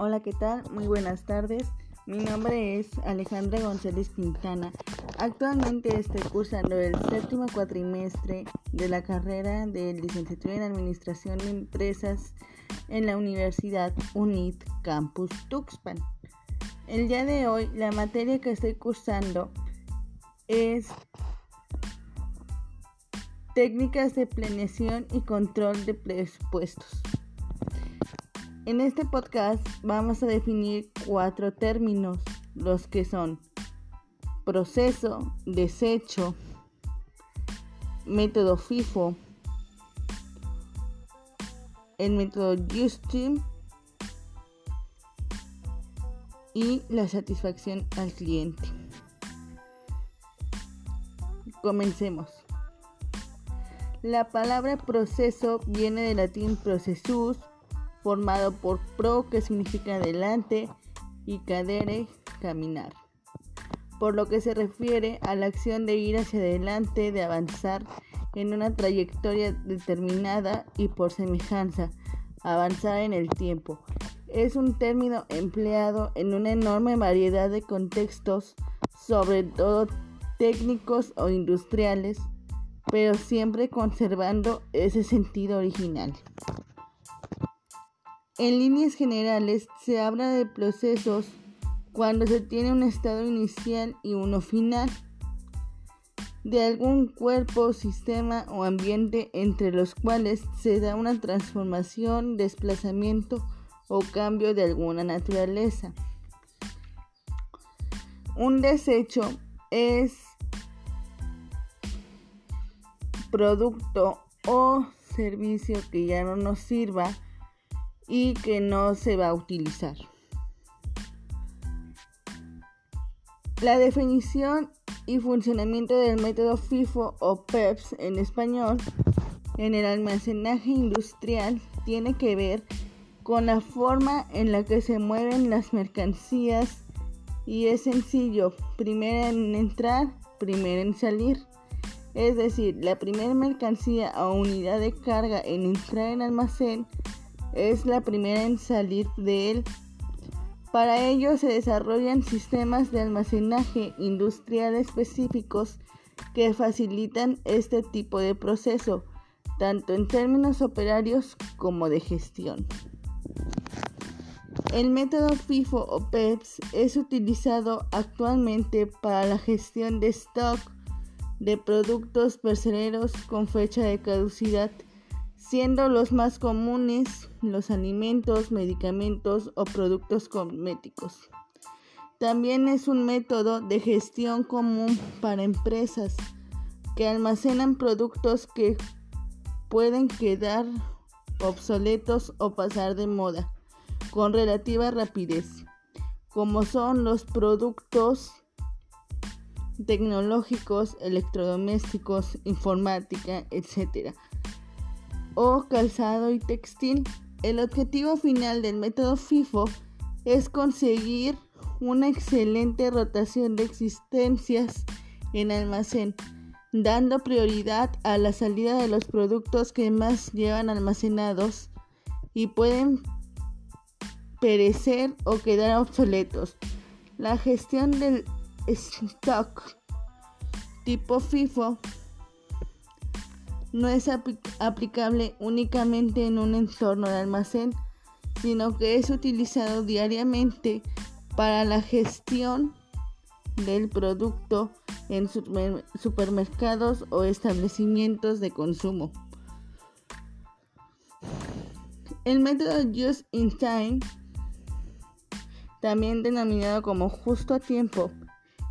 Hola, ¿qué tal? Muy buenas tardes. Mi nombre es Alejandra González Quintana. Actualmente estoy cursando el séptimo cuatrimestre de la carrera de licenciatura en Administración de Empresas en la Universidad UNIT Campus Tuxpan. El día de hoy la materia que estoy cursando es técnicas de planeación y control de presupuestos. En este podcast vamos a definir cuatro términos, los que son proceso, desecho, método FIFO, el método Ustream y la satisfacción al cliente. Comencemos. La palabra proceso viene del latín processus, formado por pro, que significa adelante, y cadere, caminar. Por lo que se refiere a la acción de ir hacia adelante, de avanzar en una trayectoria determinada y por semejanza, avanzar en el tiempo. Es un término empleado en una enorme variedad de contextos, sobre todo técnicos o industriales, pero siempre conservando ese sentido original. En líneas generales se habla de procesos cuando se tiene un estado inicial y uno final de algún cuerpo, sistema o ambiente entre los cuales se da una transformación, desplazamiento o cambio de alguna naturaleza. Un desecho es producto o servicio que ya no nos sirva y que no se va a utilizar. La definición y funcionamiento del método FIFO o PEPS en español en el almacenaje industrial tiene que ver con la forma en la que se mueven las mercancías y es sencillo, primero en entrar, primero en salir. Es decir, la primera mercancía o unidad de carga en entrar en almacén es la primera en salir de él. Para ello se desarrollan sistemas de almacenaje industrial específicos que facilitan este tipo de proceso, tanto en términos operarios como de gestión. El método FIFO o PEPS es utilizado actualmente para la gestión de stock de productos percereros con fecha de caducidad siendo los más comunes los alimentos, medicamentos o productos cosméticos. También es un método de gestión común para empresas que almacenan productos que pueden quedar obsoletos o pasar de moda con relativa rapidez, como son los productos tecnológicos, electrodomésticos, informática, etc o calzado y textil. El objetivo final del método FIFO es conseguir una excelente rotación de existencias en almacén, dando prioridad a la salida de los productos que más llevan almacenados y pueden perecer o quedar obsoletos. La gestión del stock tipo FIFO no es aplicable únicamente en un entorno de almacén, sino que es utilizado diariamente para la gestión del producto en supermercados o establecimientos de consumo. El método Just in Time, también denominado como justo a tiempo,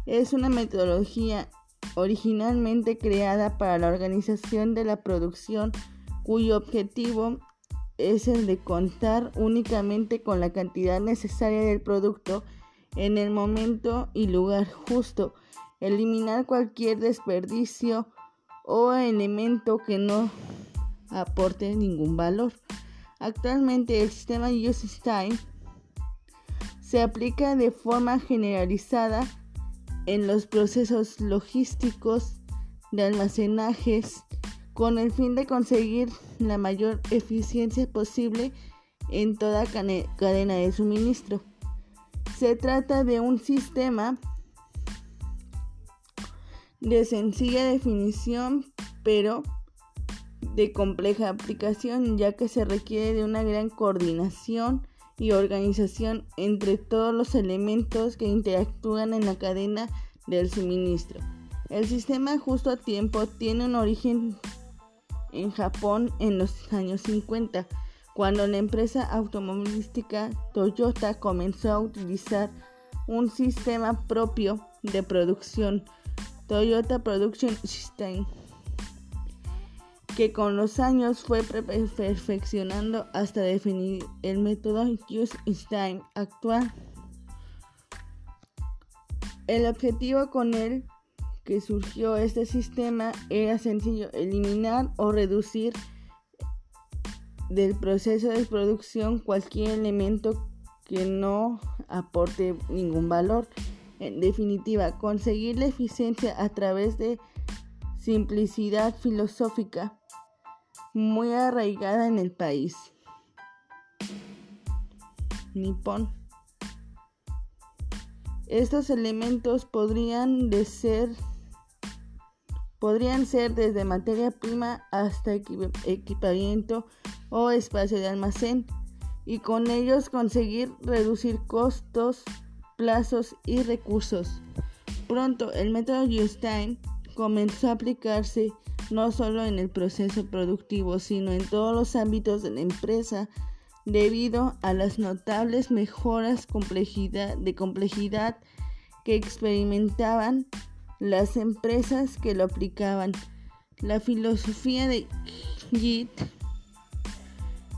es una metodología originalmente creada para la organización de la producción cuyo objetivo es el de contar únicamente con la cantidad necesaria del producto en el momento y lugar justo, eliminar cualquier desperdicio o elemento que no aporte ningún valor. Actualmente el sistema Use Time se aplica de forma generalizada en los procesos logísticos de almacenajes con el fin de conseguir la mayor eficiencia posible en toda cadena de suministro. Se trata de un sistema de sencilla definición, pero de compleja aplicación, ya que se requiere de una gran coordinación y organización entre todos los elementos que interactúan en la cadena del suministro. El sistema justo a tiempo tiene un origen en Japón en los años 50, cuando la empresa automovilística Toyota comenzó a utilizar un sistema propio de producción, Toyota Production System que con los años fue perfeccionando hasta definir el método Use Time actual. El objetivo con el que surgió este sistema era sencillo, eliminar o reducir del proceso de producción cualquier elemento que no aporte ningún valor. En definitiva, conseguir la eficiencia a través de simplicidad filosófica muy arraigada en el país. Nippon. Estos elementos podrían de ser podrían ser desde materia prima hasta equipamiento o espacio de almacén y con ellos conseguir reducir costos, plazos y recursos. Pronto el método Justin comenzó a aplicarse no solo en el proceso productivo, sino en todos los ámbitos de la empresa, debido a las notables mejoras de complejidad que experimentaban las empresas que lo aplicaban. La filosofía de JIT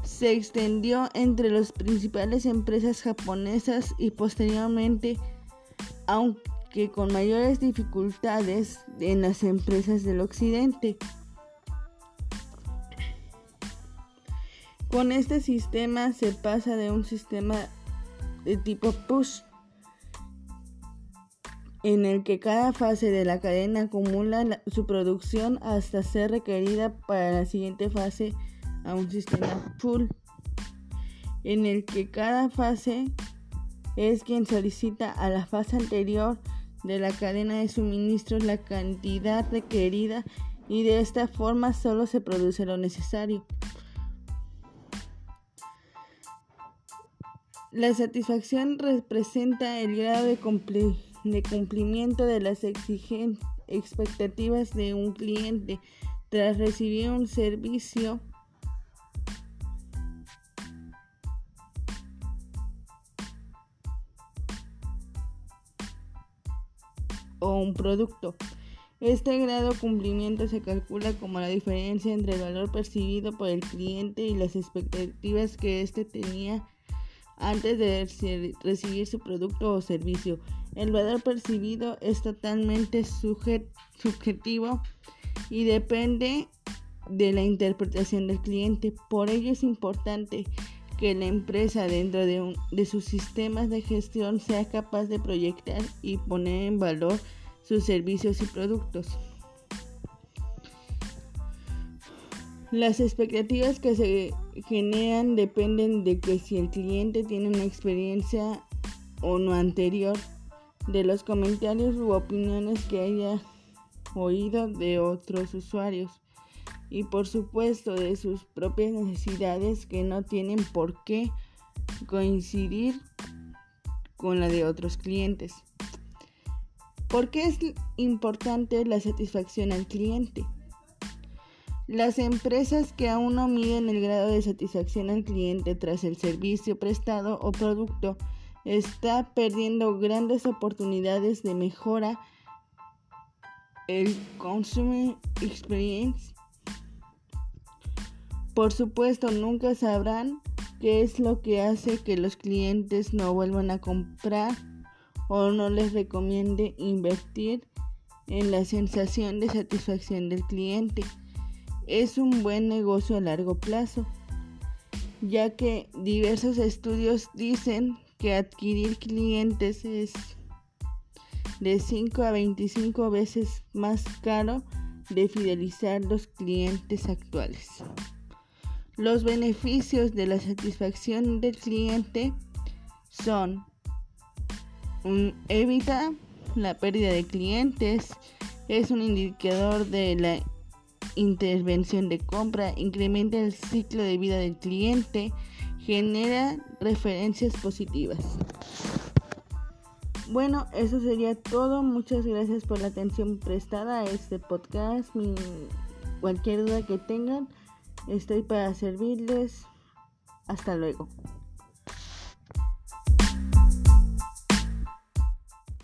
se extendió entre las principales empresas japonesas y posteriormente, aunque que con mayores dificultades en las empresas del occidente. Con este sistema se pasa de un sistema de tipo push en el que cada fase de la cadena acumula su producción hasta ser requerida para la siguiente fase a un sistema full en el que cada fase es quien solicita a la fase anterior de la cadena de suministros la cantidad requerida y de esta forma solo se produce lo necesario. La satisfacción representa el grado de, de cumplimiento de las expectativas de un cliente tras recibir un servicio un producto. Este grado de cumplimiento se calcula como la diferencia entre el valor percibido por el cliente y las expectativas que éste tenía antes de recibir su producto o servicio. El valor percibido es totalmente subjetivo y depende de la interpretación del cliente. Por ello es importante que la empresa dentro de, de sus sistemas de gestión sea capaz de proyectar y poner en valor sus servicios y productos. Las expectativas que se generan dependen de que si el cliente tiene una experiencia o no anterior, de los comentarios u opiniones que haya oído de otros usuarios y por supuesto de sus propias necesidades que no tienen por qué coincidir con la de otros clientes. ¿Por qué es importante la satisfacción al cliente? Las empresas que aún no miden el grado de satisfacción al cliente tras el servicio prestado o producto está perdiendo grandes oportunidades de mejora. El consumer experience. Por supuesto, nunca sabrán qué es lo que hace que los clientes no vuelvan a comprar o no les recomiende invertir en la sensación de satisfacción del cliente. Es un buen negocio a largo plazo, ya que diversos estudios dicen que adquirir clientes es de 5 a 25 veces más caro de fidelizar los clientes actuales. Los beneficios de la satisfacción del cliente son evita la pérdida de clientes, es un indicador de la intervención de compra, incrementa el ciclo de vida del cliente, genera referencias positivas. Bueno, eso sería todo. Muchas gracias por la atención prestada a este podcast. cualquier duda que tengan, estoy para servirles. Hasta luego.